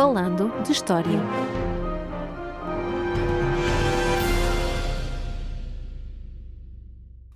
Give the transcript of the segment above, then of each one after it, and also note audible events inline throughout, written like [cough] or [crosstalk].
Falando de História.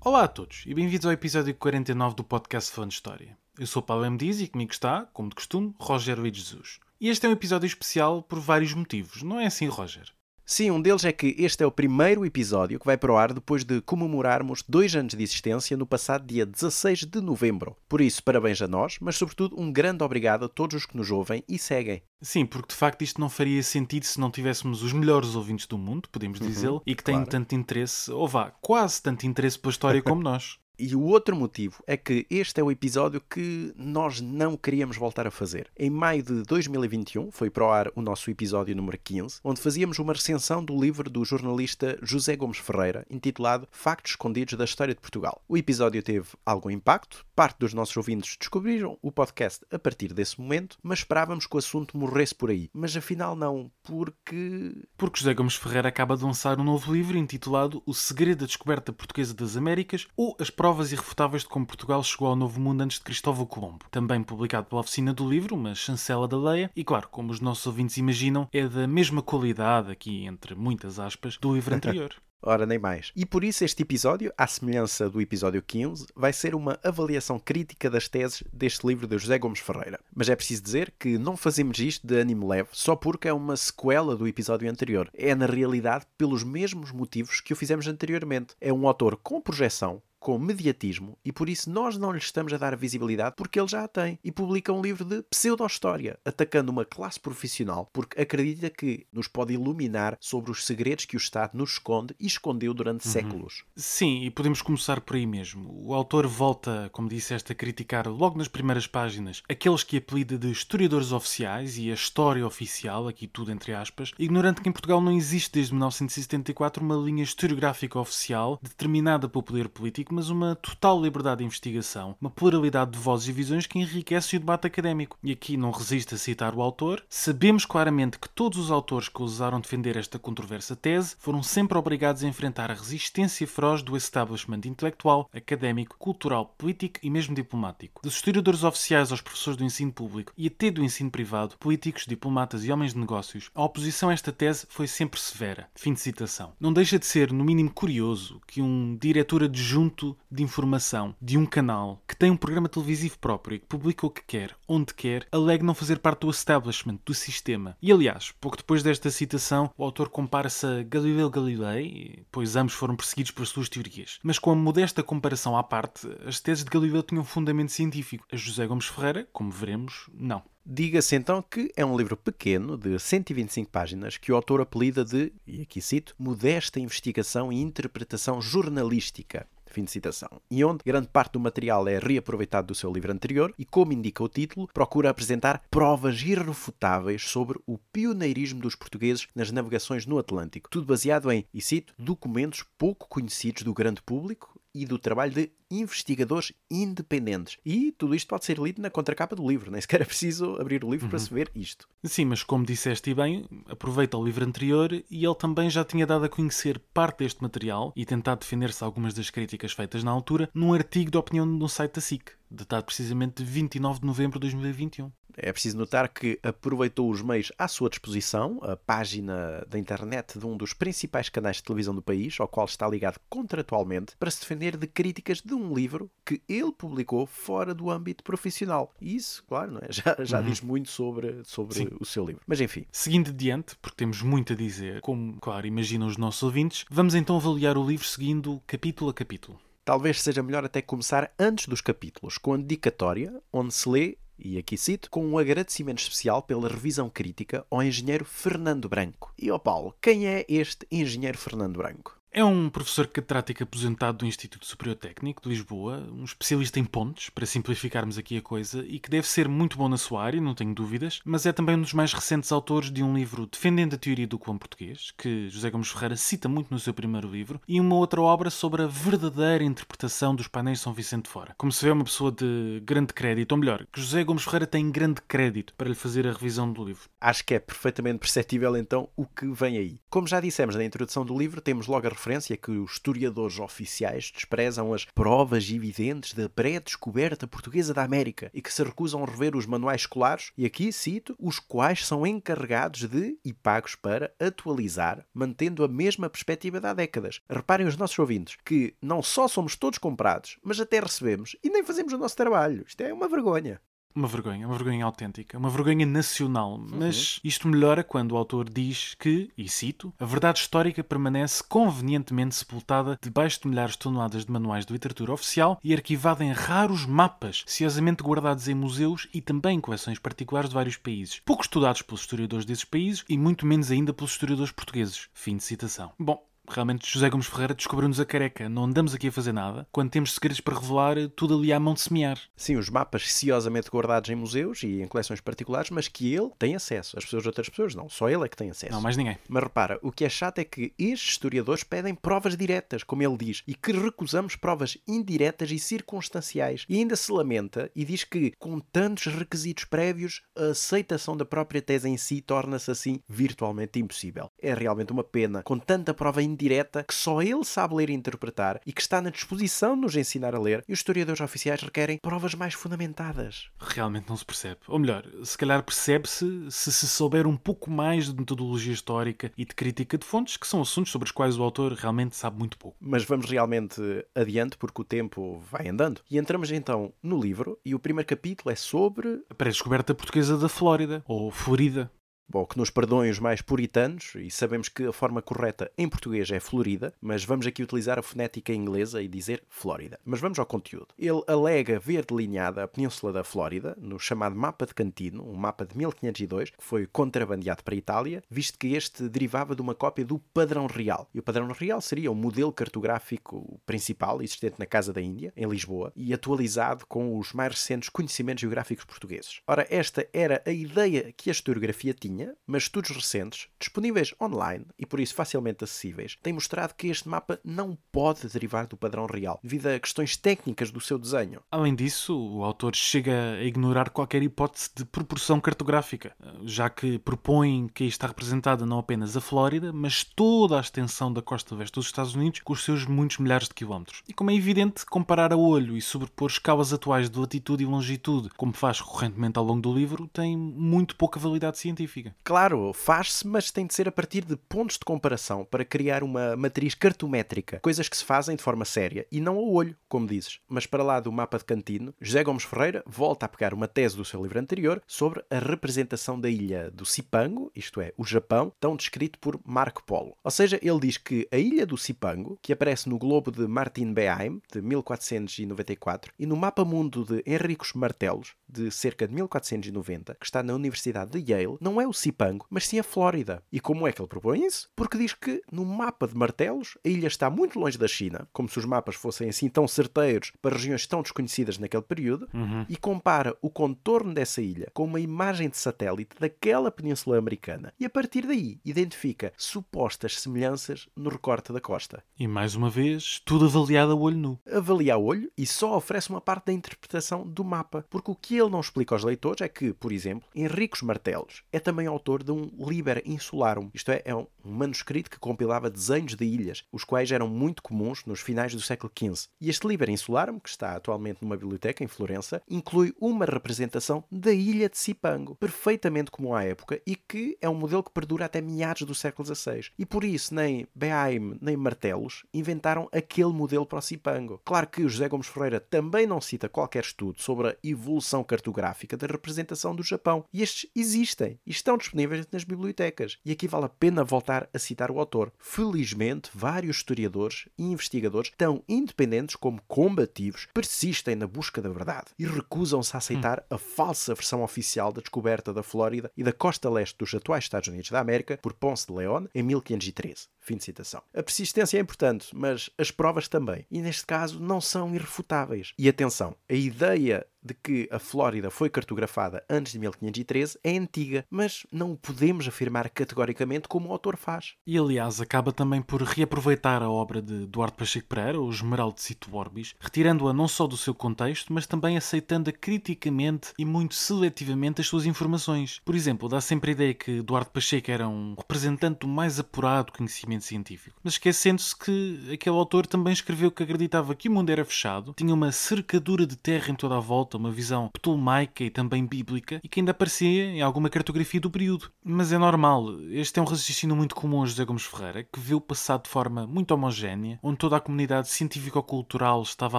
Olá a todos e bem-vindos ao episódio 49 do podcast Falando de História. Eu sou Paulo M. Dias e comigo está, como de costume, Roger Luís Jesus. E este é um episódio especial por vários motivos, não é assim, Roger? Sim, um deles é que este é o primeiro episódio que vai para o ar depois de comemorarmos dois anos de existência no passado dia 16 de novembro. Por isso, parabéns a nós, mas sobretudo um grande obrigado a todos os que nos ouvem e seguem. Sim, porque de facto isto não faria sentido se não tivéssemos os melhores ouvintes do mundo, podemos dizê-lo, e que têm claro. tanto interesse, ou vá, quase tanto interesse pela história como nós. E o outro motivo é que este é o episódio que nós não queríamos voltar a fazer. Em maio de 2021 foi para o ar o nosso episódio número 15, onde fazíamos uma recensão do livro do jornalista José Gomes Ferreira, intitulado Factos Escondidos da História de Portugal. O episódio teve algum impacto, parte dos nossos ouvintes descobriram o podcast a partir desse momento, mas esperávamos que o assunto morresse por aí. Mas afinal não, porque Porque José Gomes Ferreira acaba de lançar um novo livro intitulado O Segredo da Descoberta Portuguesa das Américas ou As Provas Irrefutáveis de Como Portugal Chegou ao Novo Mundo antes de Cristóvão Colombo. Também publicado pela Oficina do Livro, uma chancela da Leia, e claro, como os nossos ouvintes imaginam, é da mesma qualidade, aqui entre muitas aspas, do livro anterior. [laughs] Ora, nem mais. E por isso este episódio, à semelhança do episódio 15, vai ser uma avaliação crítica das teses deste livro de José Gomes Ferreira. Mas é preciso dizer que não fazemos isto de ânimo leve só porque é uma sequela do episódio anterior. É, na realidade, pelos mesmos motivos que o fizemos anteriormente. É um autor com projeção, com mediatismo e por isso nós não lhe estamos a dar visibilidade porque ele já a tem e publica um livro de pseudo-história, atacando uma classe profissional porque acredita que nos pode iluminar sobre os segredos que o Estado nos esconde e escondeu durante séculos. Sim, e podemos começar por aí mesmo. O autor volta, como disseste, a criticar logo nas primeiras páginas aqueles que apelida de historiadores oficiais e a história oficial, aqui tudo entre aspas, ignorando que em Portugal não existe desde 1974 uma linha historiográfica oficial determinada pelo poder político, mas uma total liberdade de investigação, uma pluralidade de vozes e visões que enriquece o debate académico. E aqui não resisto a citar o autor. Sabemos claramente que todos os autores que ousaram defender esta controversa tese foram sempre obrigados a enfrentar a resistência feroz do establishment intelectual, académico, cultural, político e mesmo diplomático. Dos historiadores oficiais aos professores do ensino público e até do ensino privado, políticos, diplomatas e homens de negócios, a oposição a esta tese foi sempre severa. Fim de citação. Não deixa de ser, no mínimo, curioso que um diretor adjunto de informação de um canal que tem um programa televisivo próprio e que publica o que quer, onde quer, alegue não fazer parte do establishment, do sistema. E aliás, pouco depois desta citação, o autor compara-se a Galileu Galilei, pois ambos foram perseguidos por suas teorias. Mas com a modesta comparação à parte, as teses de Galileu tinham um fundamento científico. A José Gomes Ferreira, como veremos, não. Diga-se então que é um livro pequeno, de 125 páginas, que o autor apelida de, e aqui cito, modesta investigação e interpretação jornalística. Fim de citação. E onde grande parte do material é reaproveitado do seu livro anterior e, como indica o título, procura apresentar provas irrefutáveis sobre o pioneirismo dos portugueses nas navegações no Atlântico. Tudo baseado em, e cito, documentos pouco conhecidos do grande público e do trabalho de investigadores independentes. E tudo isto pode ser lido na contracapa do livro, nem sequer é preciso abrir o livro para se ver isto. Sim, mas como disseste e bem, aproveita o livro anterior e ele também já tinha dado a conhecer parte deste material e tentado defender-se algumas das críticas feitas na altura num artigo de opinião no site da SIC, datado precisamente de 29 de novembro de 2021. É preciso notar que aproveitou os meios à sua disposição, a página da internet de um dos principais canais de televisão do país, ao qual está ligado contratualmente, para se defender de críticas de um livro que ele publicou fora do âmbito profissional. E isso, claro, não é? [laughs] já, já diz muito sobre, sobre Sim. o seu livro. Mas enfim, Seguindo adiante, porque temos muito a dizer, como, claro, imaginam os nossos ouvintes, vamos então avaliar o livro seguindo capítulo a capítulo. talvez seja melhor até começar antes dos capítulos, com a dedicatória, onde se lê e aqui cito, com um agradecimento especial pela revisão crítica ao engenheiro Fernando Branco. E ao Paulo, quem é este engenheiro Fernando Branco? É um professor catedrático aposentado do Instituto Superior Técnico de Lisboa, um especialista em pontes, para simplificarmos aqui a coisa, e que deve ser muito bom na sua área, não tenho dúvidas, mas é também um dos mais recentes autores de um livro defendendo a teoria do clã português, que José Gomes Ferreira cita muito no seu primeiro livro, e uma outra obra sobre a verdadeira interpretação dos painéis de São Vicente Fora. Como se vê, é uma pessoa de grande crédito, ou melhor, que José Gomes Ferreira tem grande crédito para lhe fazer a revisão do livro. Acho que é perfeitamente perceptível então o que vem aí. Como já dissemos na introdução do livro, temos logo a referência que os historiadores oficiais desprezam as provas evidentes da pré-descoberta portuguesa da América e que se recusam a rever os manuais escolares, e aqui cito, os quais são encarregados de e pagos para atualizar, mantendo a mesma perspectiva de há décadas. Reparem os nossos ouvintes que não só somos todos comprados, mas até recebemos e nem fazemos o nosso trabalho. Isto é uma vergonha. Uma vergonha, uma vergonha autêntica, uma vergonha nacional. Uhum. Mas isto melhora quando o autor diz que, e cito, a verdade histórica permanece convenientemente sepultada debaixo de milhares de toneladas de manuais de literatura oficial e arquivada em raros mapas, ciosamente guardados em museus e também em coleções particulares de vários países, pouco estudados pelos historiadores desses países e muito menos ainda pelos historiadores portugueses. Fim de citação. Bom, Realmente, José Gomes Ferreira descobriu-nos a careca. Não andamos aqui a fazer nada, quando temos segredos para revelar, tudo ali à mão de semear. Sim, os mapas ciosamente guardados em museus e em coleções particulares, mas que ele tem acesso. As pessoas, outras pessoas, não. Só ele é que tem acesso. Não, mais ninguém. Mas repara, o que é chato é que estes historiadores pedem provas diretas, como ele diz, e que recusamos provas indiretas e circunstanciais. E ainda se lamenta e diz que, com tantos requisitos prévios, a aceitação da própria tese em si torna-se assim virtualmente impossível. É realmente uma pena, com tanta prova indireta indireta que só ele sabe ler e interpretar e que está na disposição de nos ensinar a ler, e os historiadores oficiais requerem provas mais fundamentadas. Realmente não se percebe. Ou melhor, se calhar percebe-se se se souber um pouco mais de metodologia histórica e de crítica de fontes, que são assuntos sobre os quais o autor realmente sabe muito pouco. Mas vamos realmente adiante porque o tempo vai andando. E entramos então no livro e o primeiro capítulo é sobre a pré-descoberta portuguesa da Flórida, ou Florida. Bom, que nos perdoem os mais puritanos, e sabemos que a forma correta em português é Florida, mas vamos aqui utilizar a fonética inglesa e dizer Flórida. Mas vamos ao conteúdo. Ele alega ver delineada a península da Flórida, no chamado Mapa de Cantino, um mapa de 1502, que foi contrabandeado para a Itália, visto que este derivava de uma cópia do Padrão Real. E o Padrão Real seria o modelo cartográfico principal existente na Casa da Índia, em Lisboa, e atualizado com os mais recentes conhecimentos geográficos portugueses. Ora, esta era a ideia que a historiografia tinha mas estudos recentes, disponíveis online e por isso facilmente acessíveis, têm mostrado que este mapa não pode derivar do padrão real, devido a questões técnicas do seu desenho. Além disso, o autor chega a ignorar qualquer hipótese de proporção cartográfica, já que propõe que está representada não apenas a Flórida, mas toda a extensão da costa oeste dos Estados Unidos com os seus muitos milhares de quilómetros. E como é evidente, comparar a olho e sobrepor escalas atuais de latitude e longitude, como faz recorrentemente ao longo do livro, tem muito pouca validade científica. Claro, faz-se, mas tem de ser a partir de pontos de comparação para criar uma matriz cartométrica, coisas que se fazem de forma séria e não ao olho, como dizes. Mas para lá do mapa de Cantino, José Gomes Ferreira volta a pegar uma tese do seu livro anterior sobre a representação da ilha do Cipango, isto é, o Japão, tão descrito por Marco Polo. Ou seja, ele diz que a ilha do Cipango, que aparece no globo de Martin Behaim, de 1494, e no mapa mundo de Henricos Martelos, de cerca de 1490, que está na Universidade de Yale, não é o Cipango, mas sim a Flórida. E como é que ele propõe isso? Porque diz que no mapa de martelos a ilha está muito longe da China, como se os mapas fossem assim tão certeiros para regiões tão desconhecidas naquele período, uhum. e compara o contorno dessa ilha com uma imagem de satélite daquela península americana. E a partir daí identifica supostas semelhanças no recorte da costa. E mais uma vez, tudo avaliado a olho nu. Avalia a olho e só oferece uma parte da interpretação do mapa, porque o que ele não explica aos leitores é que, por exemplo, Henricos Martelos é também também autor de um Liber Insularum, isto é, é um manuscrito que compilava desenhos de ilhas, os quais eram muito comuns nos finais do século XV. E este Liber Insularum, que está atualmente numa biblioteca em Florença, inclui uma representação da ilha de Cipango, perfeitamente comum à época e que é um modelo que perdura até meados do século XVI. E por isso nem Behaim nem Martelos inventaram aquele modelo para o Cipango. Claro que o José Gomes Ferreira também não cita qualquer estudo sobre a evolução cartográfica da representação do Japão. E estes existem e estão disponíveis nas bibliotecas. E aqui vale a pena voltar a citar o autor. Felizmente, vários historiadores e investigadores, tão independentes como combativos, persistem na busca da verdade e recusam-se a aceitar a falsa versão oficial da descoberta da Flórida e da costa leste dos atuais Estados Unidos da América por Ponce de León em 1513. Fim de citação. A persistência é importante, mas as provas também. E neste caso não são irrefutáveis. E atenção, a ideia de que a Flórida foi cartografada antes de 1513 é antiga, mas não podemos afirmar categoricamente como o autor faz. E aliás, acaba também por reaproveitar a obra de Duarte Pacheco Pereira, o Esmeralda de Cito Orbis, retirando-a não só do seu contexto, mas também aceitando-a criticamente e muito seletivamente as suas informações. Por exemplo, dá sempre a ideia que Duarte Pacheco era um representante do mais apurado conhecimento científico, mas esquecendo-se que aquele autor também escreveu que acreditava que o mundo era fechado, tinha uma cercadura de terra em toda a volta, uma visão ptolomaica e também bíblica, e que ainda aparecia em alguma cartografia do período. Mas é normal, este é um raciocínio muito comum a José Gomes Ferreira, que viu o passado de forma muito homogénea, onde toda a comunidade científico-cultural estava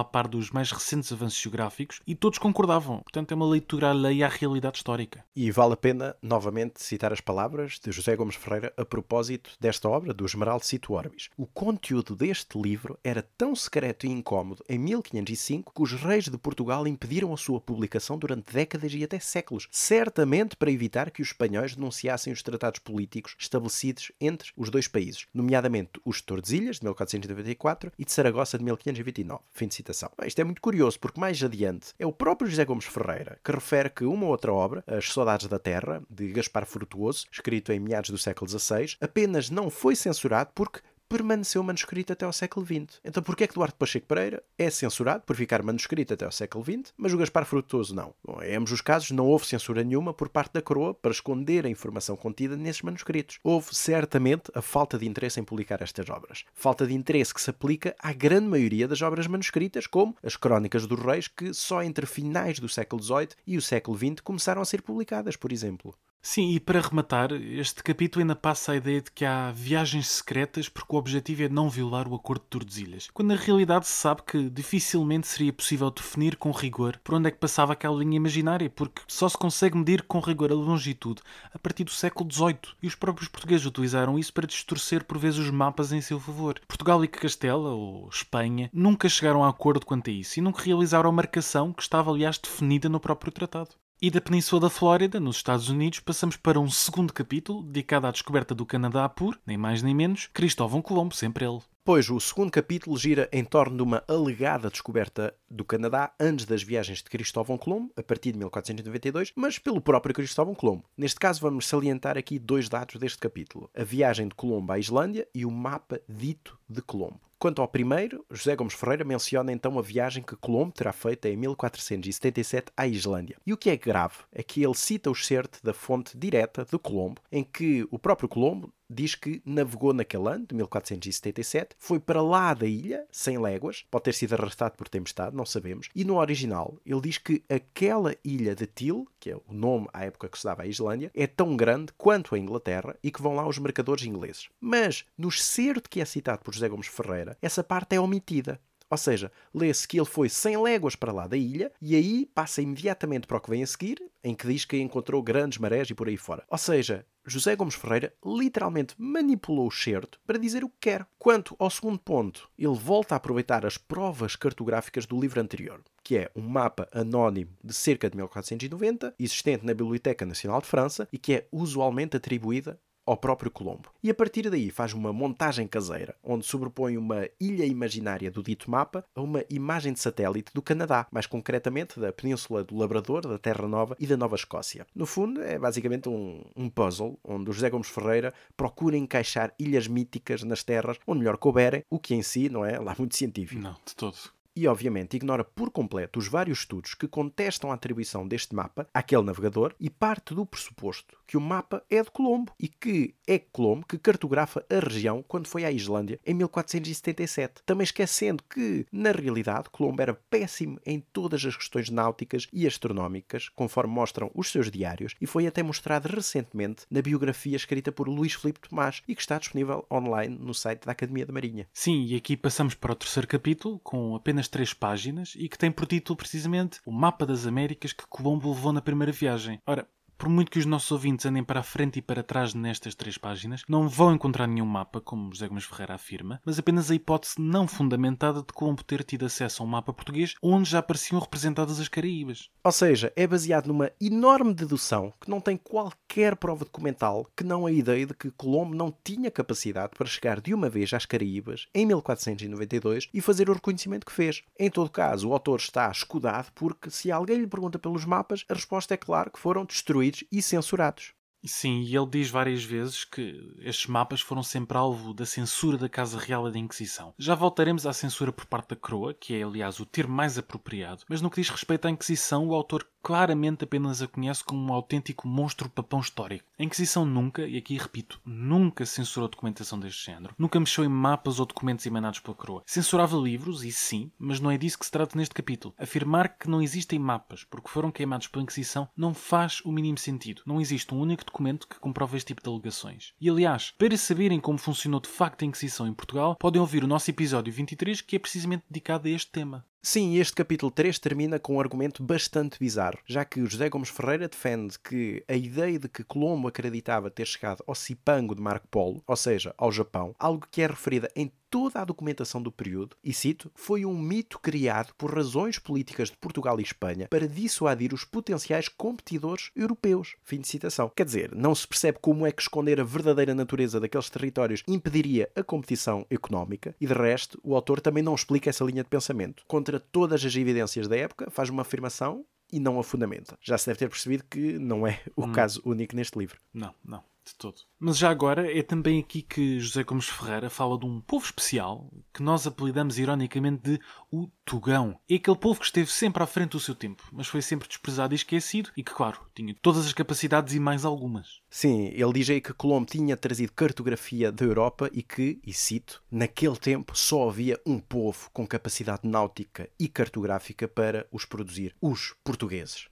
a par dos mais recentes avanços geográficos e todos concordavam. Portanto, é uma leitura alheia à realidade histórica. E vale a pena, novamente, citar as palavras de José Gomes Ferreira a propósito desta obra, do Esmeralda Cito Orbis. O conteúdo deste livro era tão secreto e incómodo em 1505 que os reis de Portugal impediram a sua publicação durante décadas e até séculos, certamente para evitar que os espanhóis denunciassem os tratados políticos estabelecidos entre os dois países, nomeadamente os de Tordesilhas, de 1494, e de Saragossa, de 1529. Fim de citação. Isto é muito curioso, porque mais adiante é o próprio José Gomes Ferreira que refere que uma outra obra, As Saudades da Terra, de Gaspar Frutuoso, escrito em meados do século XVI, apenas não foi censurado porque permaneceu manuscrito até ao século XX. Então porquê é que Duarte Pacheco Pereira é censurado por ficar manuscrito até ao século XX, mas o Gaspar Frutuoso não? Bom, em ambos os casos não houve censura nenhuma por parte da coroa para esconder a informação contida nesses manuscritos. Houve certamente a falta de interesse em publicar estas obras. Falta de interesse que se aplica à grande maioria das obras manuscritas, como as Crónicas dos Reis, que só entre finais do século XVIII e o século XX começaram a ser publicadas, por exemplo. Sim, e para rematar, este capítulo ainda passa a ideia de que há viagens secretas porque o objetivo é não violar o Acordo de Tordesilhas, quando na realidade se sabe que dificilmente seria possível definir com rigor por onde é que passava aquela linha imaginária, porque só se consegue medir com rigor a longitude a partir do século XVIII, e os próprios portugueses utilizaram isso para distorcer por vezes os mapas em seu favor. Portugal e Castela, ou Espanha, nunca chegaram a acordo quanto a isso, e nunca realizaram a marcação que estava aliás definida no próprio tratado. E da Península da Flórida, nos Estados Unidos, passamos para um segundo capítulo dedicado à descoberta do Canadá por, nem mais nem menos, Cristóvão Colombo, sempre ele. Pois o segundo capítulo gira em torno de uma alegada descoberta do Canadá antes das viagens de Cristóvão Colombo, a partir de 1492, mas pelo próprio Cristóvão Colombo. Neste caso, vamos salientar aqui dois dados deste capítulo: a viagem de Colombo à Islândia e o mapa dito de Colombo. Quanto ao primeiro, José Gomes Ferreira menciona então a viagem que Colombo terá feito em 1477 à Islândia. E o que é grave é que ele cita o excerto da fonte direta de Colombo, em que o próprio Colombo diz que navegou naquele ano, de 1477, foi para lá da ilha, 100 léguas, pode ter sido arrastado por tempestade, não sabemos, e no original ele diz que aquela ilha de Til, que é o nome à época que se dava à Islândia, é tão grande quanto a Inglaterra e que vão lá os mercadores ingleses. Mas, no certo que é citado por José Gomes Ferreira, essa parte é omitida. Ou seja, lê-se que ele foi 100 léguas para lá da ilha e aí passa imediatamente para o que vem a seguir, em que diz que encontrou grandes marés e por aí fora. Ou seja, José Gomes Ferreira literalmente manipulou o certo para dizer o que quer. Quanto ao segundo ponto, ele volta a aproveitar as provas cartográficas do livro anterior, que é um mapa anónimo de cerca de 1490, existente na Biblioteca Nacional de França e que é usualmente atribuída ao próprio Colombo. E a partir daí faz uma montagem caseira, onde sobrepõe uma ilha imaginária do dito mapa a uma imagem de satélite do Canadá, mais concretamente da Península do Labrador, da Terra Nova e da Nova Escócia. No fundo, é basicamente um, um puzzle onde o José Gomes Ferreira procura encaixar ilhas míticas nas terras onde melhor couberem, o que em si não é lá muito científico. Não, de todo e, obviamente, ignora por completo os vários estudos que contestam a atribuição deste mapa àquele navegador e parte do pressuposto que o mapa é de Colombo e que é Colombo que cartografa a região quando foi à Islândia em 1477. Também esquecendo que, na realidade, Colombo era péssimo em todas as questões náuticas e astronómicas, conforme mostram os seus diários, e foi até mostrado recentemente na biografia escrita por Luís Filipe Tomás e que está disponível online no site da Academia da Marinha. Sim, e aqui passamos para o terceiro capítulo, com apenas três páginas, e que tem por título precisamente o mapa das Américas que Colombo levou na primeira viagem. Ora, Por muito que os nossos ouvintes andem para a frente e para trás nestas três páginas, não vão encontrar nenhum mapa, como José Gomes Ferreira afirma, mas apenas a hipótese não fundamentada de Colombo ter tido acesso a um mapa português onde já apareciam representadas as Caraíbas. Ou seja, é baseado numa enorme dedução que não tem qualquer prova documental que não a ideia de que Colombo não tinha capacidade para chegar de uma vez às Caraíbas em 1492 e fazer o reconhecimento que fez. Em todo caso, o autor está escudado porque se alguém lhe pergunta pelos mapas, a resposta é claro que foram destruídos e censurados. Sim, e ele diz várias vezes que estes mapas foram sempre alvo da censura da Casa Real e da Inquisição. Já voltaremos à censura por parte da coroa, que é aliás o termo mais apropriado, mas no que diz respeito à Inquisição, o autor claramente apenas a conhece como um autêntico monstro papão histórico. A Inquisição nunca, e aqui repito, nunca censurou documentação deste género. Nunca mexeu em mapas ou documentos emanados pela coroa. Censurava livros, e sim, mas não é disso que se trata neste capítulo. Afirmar que não existem mapas porque foram queimados pela Inquisição não faz o mínimo sentido. Não existe um único documento que comprove este tipo de alegações. E aliás, para saberem como funcionou de facto a Inquisição em Portugal, podem ouvir o nosso episódio 23, que é precisamente dedicado a este tema. Sim, este capítulo 3 termina com um argumento bastante bizarro, já que José Gomes Ferreira defende que a ideia de que Colombo acreditava ter chegado ao Cipango de Marco Polo, ou seja, ao Japão, algo que é referida em toda a documentação do período, e cito, foi um mito criado por razões políticas de Portugal e Espanha para dissuadir os potenciais competidores europeus. Fim de citação. Quer dizer, não se percebe como é que esconder a verdadeira natureza daqueles territórios impediria a competição económica, e de resto, o autor também não explica essa linha de pensamento. Contra todas as evidências da época, faz uma afirmação e não a fundamenta. Já se deve ter percebido que não é o hum. caso único neste livro. Não, não de todo. Mas já agora é também aqui que José Gomes Ferreira fala de um povo especial que nós apelidamos ironicamente de o Tugão. É aquele povo que esteve sempre à frente do seu tempo, mas foi sempre desprezado e esquecido e que, claro, tinha todas as capacidades e mais algumas. Sim, ele diz aí que Colombo tinha trazido cartografia da Europa e que, e cito, naquele tempo só havia um povo com capacidade náutica e cartográfica para os produzir, os portugueses.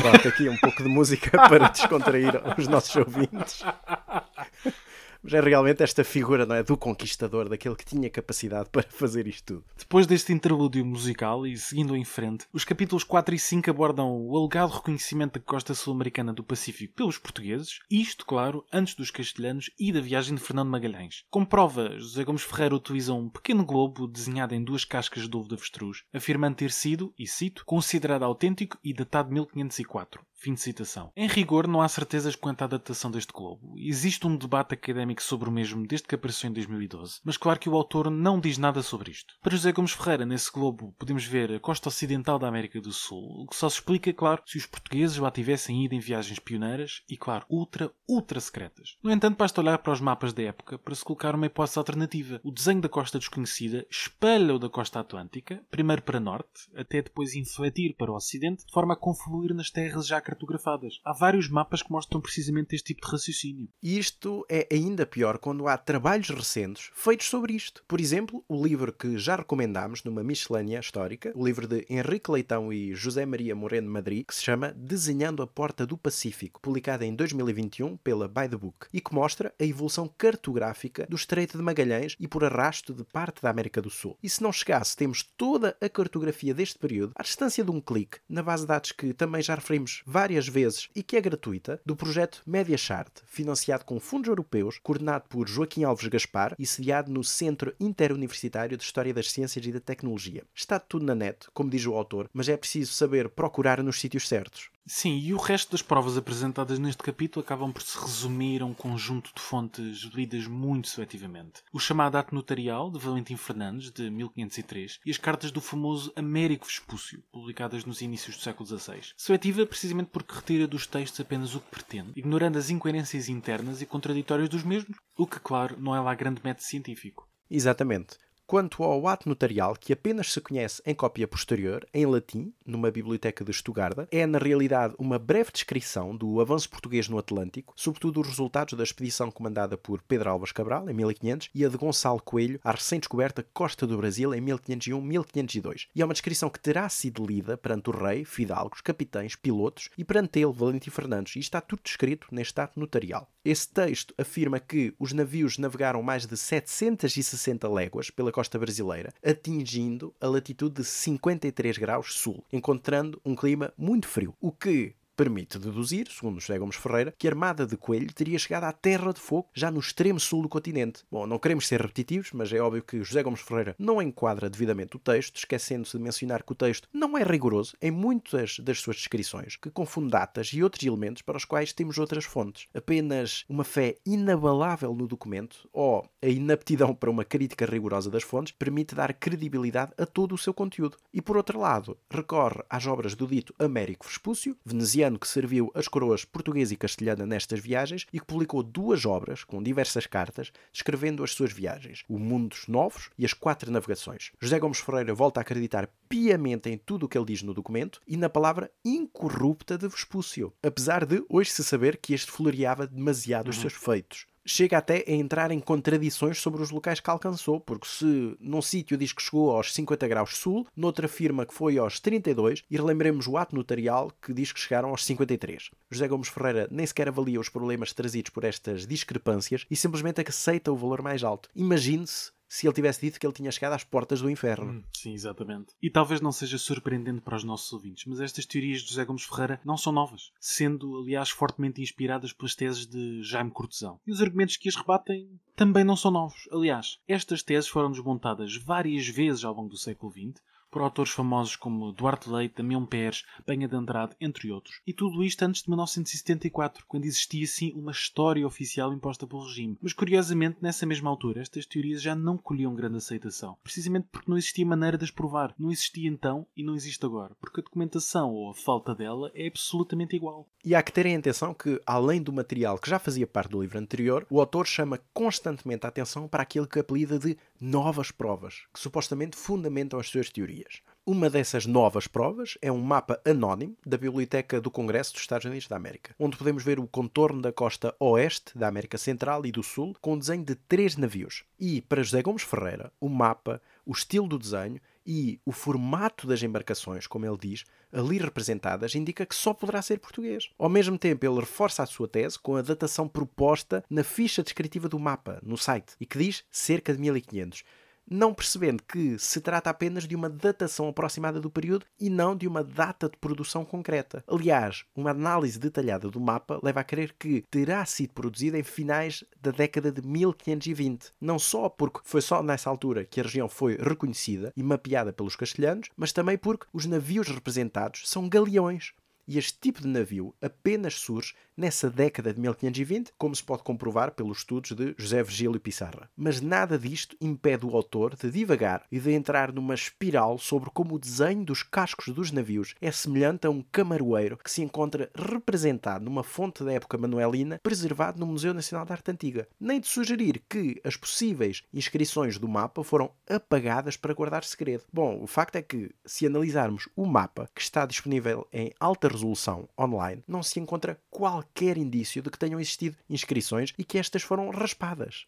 Pronto, aqui um pouco de música [laughs] para descontrair os nossos ouvintes. [laughs] Mas é realmente esta figura não é, do conquistador, daquele que tinha capacidade [laughs] para fazer isto tudo. Depois deste interlúdio musical e seguindo em frente, os capítulos 4 e 5 abordam o alegado reconhecimento da costa sul-americana do Pacífico pelos portugueses, isto, claro, antes dos castelhanos e da viagem de Fernando Magalhães. Como prova, José Gomes Ferreira utiliza um pequeno globo desenhado em duas cascas de ovo de avestruz, afirmando ter sido, e cito, considerado autêntico e datado de 1504. Fim de citação. Em rigor, não há certezas quanto à datação deste globo. Existe um debate académico sobre o mesmo desde que apareceu em 2012, mas claro que o autor não diz nada sobre isto. Para José Gomes Ferreira, nesse globo, podemos ver a costa ocidental da América do Sul, o que só se explica, claro, se os portugueses lá tivessem ido em viagens pioneiras e, claro, ultra, ultra secretas. No entanto, basta olhar para os mapas da época para se colocar uma hipótese alternativa. O desenho da costa desconhecida espelha o da costa atlântica, primeiro para norte, até depois infletir para o ocidente, de forma a confluir nas terras já cartografadas. Há vários mapas que mostram precisamente este tipo de raciocínio. E isto é ainda pior quando há trabalhos recentes feitos sobre isto. Por exemplo, o livro que já recomendámos numa miscelânea histórica, o livro de Henrique Leitão e José Maria Moreno Madrid, que se chama Desenhando a Porta do Pacífico, publicado em 2021 pela By the Book, e que mostra a evolução cartográfica do Estreito de Magalhães e por arrasto de parte da América do Sul. E se não chegasse, temos toda a cartografia deste período à distância de um clique, na base de dados que também já referimos várias vezes e que é gratuita, do projeto MediaChart, financiado com fundos europeus, coordenado por Joaquim Alves Gaspar e sediado no Centro Interuniversitário de História das Ciências e da Tecnologia. Está tudo na net, como diz o autor, mas é preciso saber procurar nos sítios certos. Sim, e o resto das provas apresentadas neste capítulo acabam por se resumir a um conjunto de fontes lidas muito seletivamente. O chamado Ato Notarial, de Valentim Fernandes, de 1503, e as cartas do famoso Américo Vespúcio, publicadas nos inícios do século XVI. Seletiva precisamente porque retira dos textos apenas o que pretende, ignorando as incoerências internas e contraditórias dos mesmos, o que, claro, não é lá grande método científico. Exatamente. Quanto ao ato notarial, que apenas se conhece em cópia posterior, em latim, numa biblioteca de Estugarda, é na realidade uma breve descrição do avanço português no Atlântico, sobretudo os resultados da expedição comandada por Pedro Álvares Cabral, em 1500, e a de Gonçalo Coelho à recém-descoberta costa do Brasil, em 1501-1502. E é uma descrição que terá sido lida perante o rei, fidalgos, capitães, pilotos e perante ele, Valentim Fernandes, e está tudo descrito neste ato notarial. Esse texto afirma que os navios navegaram mais de 760 léguas pela costa brasileira, atingindo a latitude de 53 graus sul, encontrando um clima muito frio, o que permite deduzir, segundo José Gomes Ferreira, que a Armada de Coelho teria chegado à Terra de Fogo, já no extremo sul do continente. Bom, não queremos ser repetitivos, mas é óbvio que José Gomes Ferreira não enquadra devidamente o texto, esquecendo-se de mencionar que o texto não é rigoroso em muitas das suas descrições, que confunde datas e outros elementos para os quais temos outras fontes. Apenas uma fé inabalável no documento, ou a inaptidão para uma crítica rigorosa das fontes, permite dar credibilidade a todo o seu conteúdo. E por outro lado, recorre às obras do dito Américo Vespúcio, veneziano que serviu as coroas portuguesa e castelhana nestas viagens e que publicou duas obras com diversas cartas descrevendo as suas viagens, o Mundos Novos e as Quatro Navegações. José Gomes Ferreira volta a acreditar piamente em tudo o que ele diz no documento e na palavra incorrupta de Vespúcio, apesar de hoje se saber que este floreava demasiado uhum. os seus feitos chega até a entrar em contradições sobre os locais que alcançou, porque se num sítio diz que chegou aos 50 graus sul, noutra afirma que foi aos 32, e relembremos o ato notarial que diz que chegaram aos 53. José Gomes Ferreira nem sequer avalia os problemas trazidos por estas discrepâncias e simplesmente aceita o valor mais alto. Imagine-se se ele tivesse dito que ele tinha chegado às portas do inferno. Hum, sim, exatamente. E talvez não seja surpreendente para os nossos ouvintes, mas estas teorias de José Gomes Ferreira não são novas, sendo, aliás, fortemente inspiradas pelas teses de Jaime Cortesão. E os argumentos que as rebatem também não são novos. Aliás, estas teses foram desmontadas várias vezes ao longo do século XX, por autores famosos como Duarte Leite, Damião Pérez, Penha de Andrade, entre outros. E tudo isto antes de 1974, quando existia sim uma história oficial imposta pelo regime. Mas curiosamente, nessa mesma altura, estas teorias já não colhiam grande aceitação, precisamente porque não existia maneira de as provar. Não existia então e não existe agora, porque a documentação ou a falta dela é absolutamente igual. E há que terem atenção que, além do material que já fazia parte do livro anterior, o autor chama constantemente a atenção para aquilo que apelida de novas provas, que supostamente fundamentam as suas teorias. Uma dessas novas provas é um mapa anónimo da Biblioteca do Congresso dos Estados Unidos da América, onde podemos ver o contorno da costa oeste da América Central e do Sul, com o desenho de três navios. E, para José Gomes Ferreira, o mapa, o estilo do desenho e o formato das embarcações, como ele diz, ali representadas, indica que só poderá ser português. Ao mesmo tempo, ele reforça a sua tese com a datação proposta na ficha descritiva do mapa, no site, e que diz cerca de 1500 não percebendo que se trata apenas de uma datação aproximada do período e não de uma data de produção concreta. Aliás, uma análise detalhada do mapa leva a crer que terá sido produzida em finais da década de 1520. Não só porque foi só nessa altura que a região foi reconhecida e mapeada pelos castelhanos, mas também porque os navios representados são galeões. E este tipo de navio apenas surge nessa década de 1520, como se pode comprovar pelos estudos de José Virgílio Pissarra. Mas nada disto impede o autor de divagar e de entrar numa espiral sobre como o desenho dos cascos dos navios é semelhante a um camaroeiro que se encontra representado numa fonte da época manuelina preservado no Museu Nacional de Arte Antiga. Nem de sugerir que as possíveis inscrições do mapa foram apagadas para guardar segredo. Bom, o facto é que, se analisarmos o mapa que está disponível em alta resolução online, não se encontra qualquer qualquer indício de que tenham existido inscrições e que estas foram raspadas.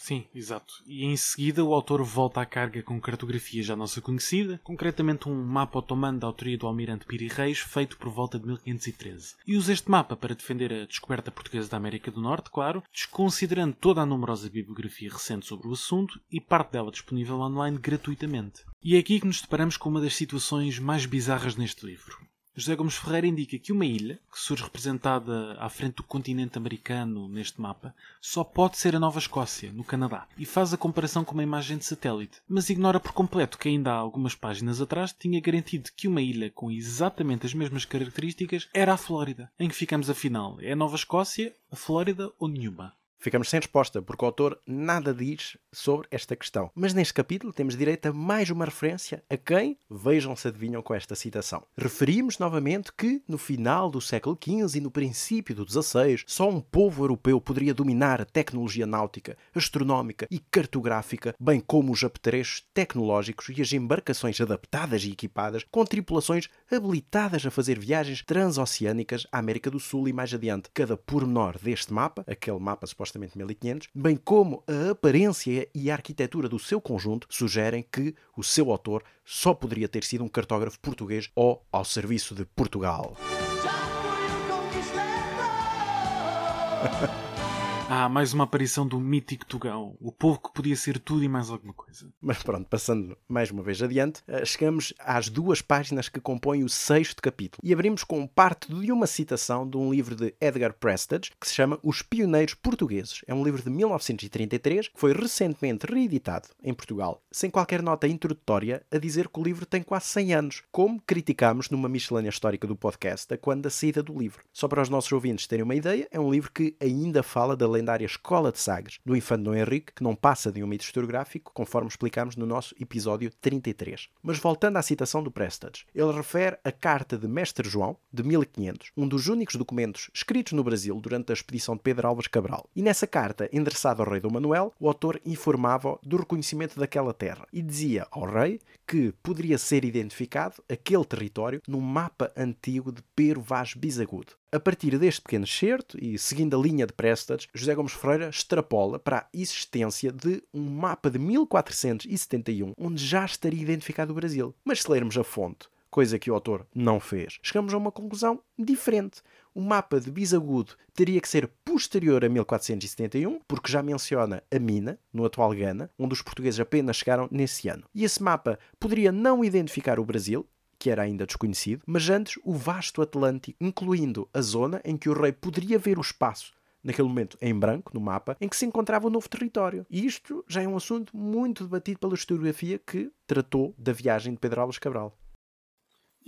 Sim, exato. E em seguida o autor volta à carga com cartografia já nossa conhecida, concretamente um mapa otomano da autoria do almirante Piri Reis, feito por volta de 1513. E usa este mapa para defender a descoberta portuguesa da América do Norte, claro, desconsiderando toda a numerosa bibliografia recente sobre o assunto e parte dela disponível online gratuitamente. E é aqui que nos deparamos com uma das situações mais bizarras neste livro. José Gomes Ferreira indica que uma ilha, que surge representada à frente do continente americano neste mapa, só pode ser a Nova Escócia, no Canadá, e faz a comparação com uma imagem de satélite, mas ignora por completo que ainda há algumas páginas atrás tinha garantido que uma ilha com exatamente as mesmas características era a Flórida. Em que ficamos afinal? É a Nova Escócia, a Flórida ou nenhuma? Ficamos sem resposta, porque o autor nada diz sobre esta questão. Mas neste capítulo temos direito a mais uma referência a quem, vejam se adivinham com esta citação. Referimos novamente que, no final do século XV e no princípio do XVI, só um povo europeu poderia dominar a tecnologia náutica, astronómica e cartográfica, bem como os apetrechos tecnológicos e as embarcações adaptadas e equipadas, com tripulações habilitadas a fazer viagens transoceânicas à América do Sul e mais adiante. Cada pormenor deste mapa, aquele mapa supostamente supostamente 1500, bem como a aparência e a arquitetura do seu conjunto sugerem que o seu autor só poderia ter sido um cartógrafo português ou ao serviço de Portugal. [laughs] Ah, mais uma aparição do mítico Tugão, o povo que podia ser tudo e mais alguma coisa. Mas pronto, passando mais uma vez adiante, eh, chegamos às duas páginas que compõem o sexto capítulo e abrimos com parte de uma citação de um livro de Edgar Prestage que se chama Os Pioneiros Portugueses. É um livro de 1933 que foi recentemente reeditado em Portugal, sem qualquer nota introdutória a dizer que o livro tem quase 100 anos, como criticámos numa miscelânea histórica do podcast a quando da saída do livro. Só para os nossos ouvintes terem uma ideia, é um livro que ainda fala da lendária Escola de Sagres, do infante Dom Henrique, que não passa de um mito historiográfico, conforme explicámos no nosso episódio 33. Mas voltando à citação do Prestage, ele refere a carta de Mestre João, de 1500, um dos únicos documentos escritos no Brasil durante a expedição de Pedro Álvares Cabral. E nessa carta, endereçada ao rei Dom Manuel, o autor informava do reconhecimento daquela terra e dizia ao rei que poderia ser identificado aquele território no mapa antigo de Pero Vaz Bisagudo. A partir deste pequeno excerto, e seguindo a linha de Prestage, José Gomes Ferreira extrapola para a existência de um mapa de 1471, onde já estaria identificado o Brasil. Mas se lermos a fonte, coisa que o autor não fez, chegamos a uma conclusão diferente. O mapa de Bisagudo teria que ser posterior a 1471, porque já menciona a mina, no atual Gana, onde os portugueses apenas chegaram nesse ano. E esse mapa poderia não identificar o Brasil, que era ainda desconhecido, mas antes o vasto Atlântico, incluindo a zona em que o rei poderia ver o espaço naquele momento em branco no mapa, em que se encontrava o novo território. E isto já é um assunto muito debatido pela historiografia que tratou da viagem de Pedro Álvares Cabral.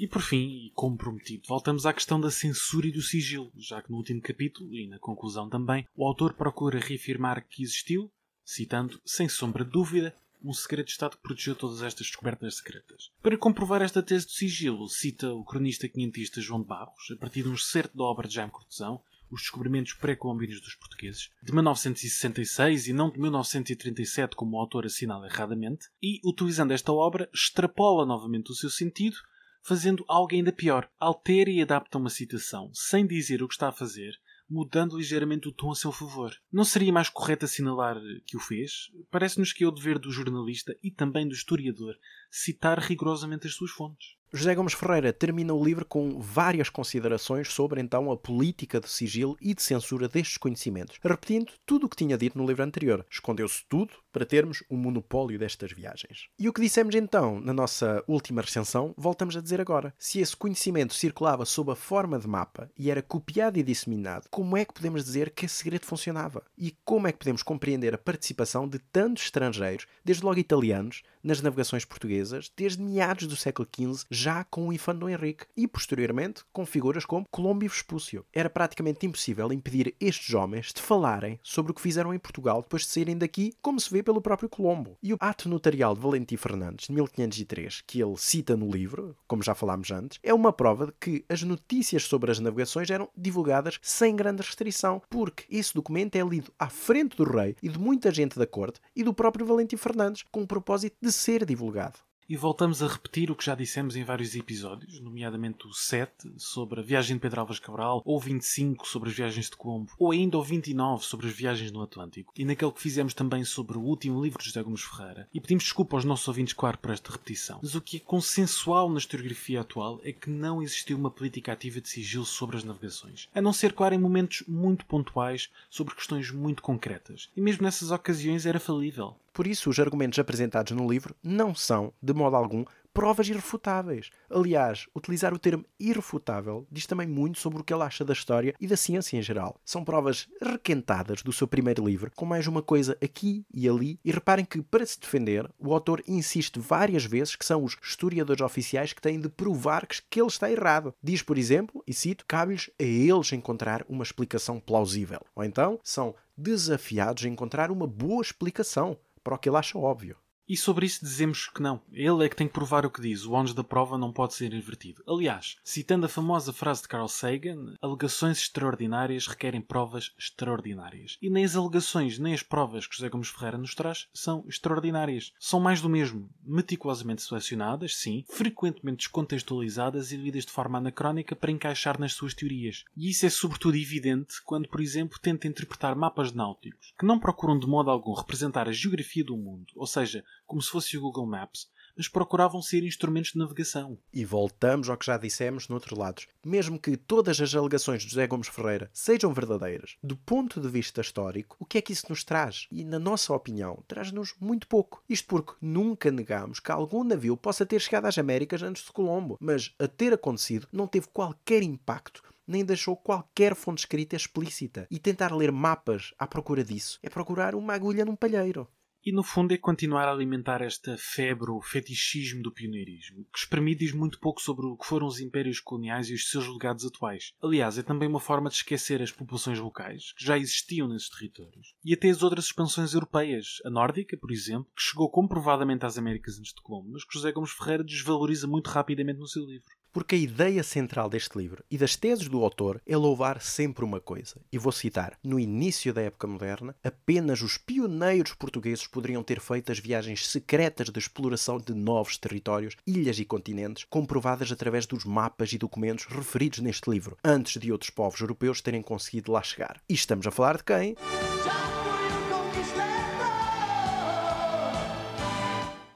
E por fim, e como prometido, voltamos à questão da censura e do sigilo, já que no último capítulo, e na conclusão também, o autor procura reafirmar que existiu, citando, sem sombra de dúvida, um segredo de Estado que protegeu todas estas descobertas secretas. Para comprovar esta tese do sigilo, cita o cronista quinhentista João de Barros, a partir de um excerto da obra de Jaime Cortesão, Os Descobrimentos Pré-Colombinos dos Portugueses, de 1966 e não de 1937, como o autor assinala erradamente, e, utilizando esta obra, extrapola novamente o seu sentido, fazendo algo ainda pior. Altera e adapta uma citação, sem dizer o que está a fazer, mudando ligeiramente o tom a seu favor. Não seria mais correto assinalar que o fez? Parece-nos que é o dever do jornalista e também do historiador citar rigorosamente as suas fontes. José Gomes Ferreira termina o livro com várias considerações sobre então a política de sigilo e de censura destes conhecimentos, repetindo tudo o que tinha dito no livro anterior. Escondeu-se tudo para termos o monopólio destas viagens. E o que dissemos então na nossa última recensão, voltamos a dizer agora. Se esse conhecimento circulava sob a forma de mapa e era copiado e disseminado, como é que podemos dizer que esse segredo funcionava? E como é que podemos compreender a participação de tantos estrangeiros, desde logo italianos, nas navegações portuguesas, desde meados do século XV, já com o infante Henrique, e posteriormente com figuras como Colombo e Vespúcio. Era praticamente impossível impedir estes homens de falarem sobre o que fizeram em Portugal depois de saírem daqui, como se vê pelo próprio Colombo. E o ato notarial de Valentim Fernandes, de 1503, que ele cita no livro, como já falámos antes, é uma prova de que as notícias sobre as navegações eram divulgadas sem grande restrição, porque esse documento é lido à frente do rei e de muita gente da corte e do próprio Valentim Fernandes, com o propósito de ser divulgado. E voltamos a repetir o que já dissemos em vários episódios, nomeadamente o 7 sobre a viagem de Pedro Álvares Cabral, ou o 25 sobre as viagens de Colombo, ou ainda o 29 sobre as viagens no Atlântico, e naquele que fizemos também sobre o último livro de José Gomes Ferreira. E pedimos desculpa aos nossos ouvintes, claro, por esta repetição. Mas o que é consensual na historiografia atual é que não existiu uma política ativa de sigilo sobre as navegações, a não ser, claro, em momentos muito pontuais sobre questões muito concretas. E mesmo nessas ocasiões era falível. Por isso, os argumentos apresentados no livro não são, de modo algum, provas irrefutáveis. Aliás, utilizar o termo irrefutável diz também muito sobre o que ele acha da história e da ciência em geral. São provas requentadas do seu primeiro livro, com mais uma coisa aqui e ali, e reparem que, para se defender, o autor insiste várias vezes que são os historiadores oficiais que têm de provar que ele está errado. Diz, por exemplo, e cito, cabe-lhes a eles encontrar uma explicação plausível. Ou então, são desafiados a encontrar uma boa explicação para o que ele acha óbvio. E sobre isso dizemos que não. Ele é que tem que provar o que diz. O ónus da prova não pode ser invertido. Aliás, citando a famosa frase de Carl Sagan, alegações extraordinárias requerem provas extraordinárias. E nem as alegações nem as provas que José Gomes Ferreira nos traz são extraordinárias. São mais do mesmo. Meticulosamente selecionadas, sim, frequentemente descontextualizadas e lidas de forma anacrónica para encaixar nas suas teorias. E isso é sobretudo evidente quando, por exemplo, tenta interpretar mapas náuticos, que não procuram de modo algum representar a geografia do mundo, ou seja, como se fosse o Google Maps, mas procuravam ser instrumentos de navegação. E voltamos ao que já dissemos no outro lado. Mesmo que todas as alegações de José Gomes Ferreira sejam verdadeiras, do ponto de vista histórico, o que é que isso nos traz? E, na nossa opinião, traz-nos muito pouco. Isto porque nunca negamos que algum navio possa ter chegado às Américas antes de Colombo, mas a ter acontecido não teve qualquer impacto nem deixou qualquer fonte escrita explícita. E tentar ler mapas à procura disso é procurar uma agulha num palheiro. E no fundo é continuar a alimentar esta febre, o fetichismo do pioneirismo, que exprimir diz muito pouco sobre o que foram os impérios coloniais e os seus legados atuais. Aliás, é também uma forma de esquecer as populações locais, que já existiam nesses territórios, e até as outras expansões europeias, a nórdica, por exemplo, que chegou comprovadamente às Américas antes de Colombo, mas que José Gomes Ferreira desvaloriza muito rapidamente no seu livro. Porque a ideia central deste livro e das teses do autor é louvar sempre uma coisa. E vou citar: no início da época moderna, apenas os pioneiros portugueses poderiam ter feito as viagens secretas de exploração de novos territórios, ilhas e continentes, comprovadas através dos mapas e documentos referidos neste livro, antes de outros povos europeus terem conseguido lá chegar. E estamos a falar de quem?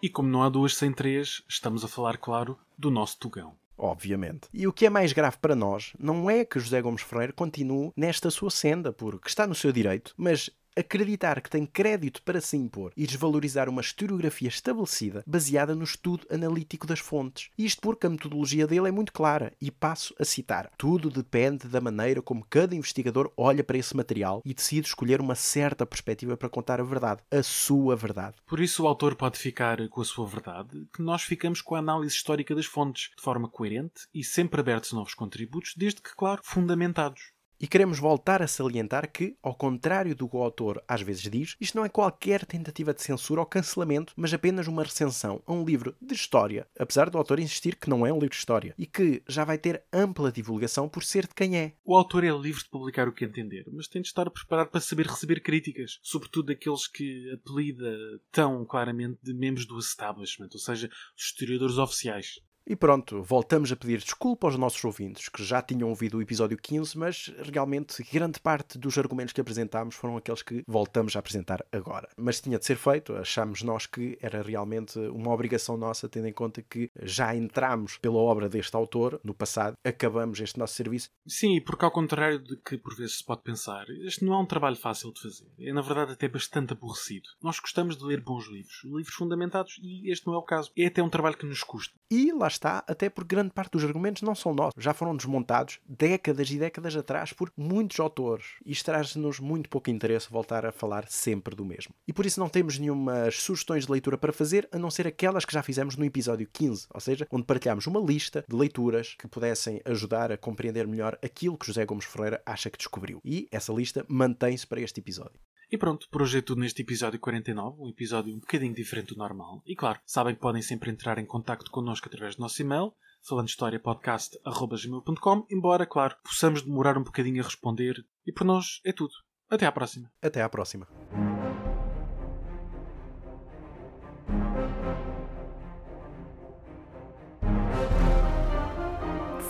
E como não há duas sem três, estamos a falar, claro, do nosso Tugão. Obviamente. E o que é mais grave para nós não é que José Gomes Ferreira continue nesta sua senda, porque está no seu direito, mas acreditar que tem crédito para se impor e desvalorizar uma historiografia estabelecida baseada no estudo analítico das fontes. Isto porque a metodologia dele é muito clara e passo a citar. Tudo depende da maneira como cada investigador olha para esse material e decide escolher uma certa perspectiva para contar a verdade, a sua verdade. Por isso o autor pode ficar com a sua verdade, que nós ficamos com a análise histórica das fontes, de forma coerente e sempre abertos a novos contributos, desde que, claro, fundamentados. E queremos voltar a salientar que, ao contrário do que o autor às vezes diz, isto não é qualquer tentativa de censura ou cancelamento, mas apenas uma recensão a um livro de história, apesar do autor insistir que não é um livro de história, e que já vai ter ampla divulgação por ser de quem é. O autor é livre de publicar o que entender, mas tem de estar preparado para saber receber críticas, sobretudo daqueles que apelida tão claramente de membros do establishment, ou seja, os historiadores oficiais. E pronto, voltamos a pedir desculpa aos nossos ouvintes que já tinham ouvido o episódio 15, mas realmente grande parte dos argumentos que apresentámos foram aqueles que voltamos a apresentar agora. Mas tinha de ser feito, achámos nós que era realmente uma obrigação nossa, tendo em conta que já entramos pela obra deste autor no passado, acabamos este nosso serviço. Sim, porque ao contrário de que por vezes se pode pensar, este não é um trabalho fácil de fazer. É na verdade até bastante aborrecido. Nós gostamos de ler bons livros, livros fundamentados, e este não é o caso. É até um trabalho que nos custa. E lá está, até porque grande parte dos argumentos não são nossos. Já foram desmontados décadas e décadas atrás por muitos autores. Isto traz-nos muito pouco interesse voltar a falar sempre do mesmo. E por isso não temos nenhuma sugestões de leitura para fazer, a não ser aquelas que já fizemos no episódio 15, ou seja, onde partilhámos uma lista de leituras que pudessem ajudar a compreender melhor aquilo que José Gomes Ferreira acha que descobriu. E essa lista mantém-se para este episódio. E pronto, por hoje é tudo neste episódio 49, um episódio um bocadinho diferente do normal. E claro, sabem que podem sempre entrar em contato connosco através do nosso e-mail, falandohistoriapodcast.gmail.com, embora, claro, possamos demorar um bocadinho a responder. E por nós é tudo. Até à próxima. Até à próxima.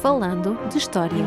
Falando de História.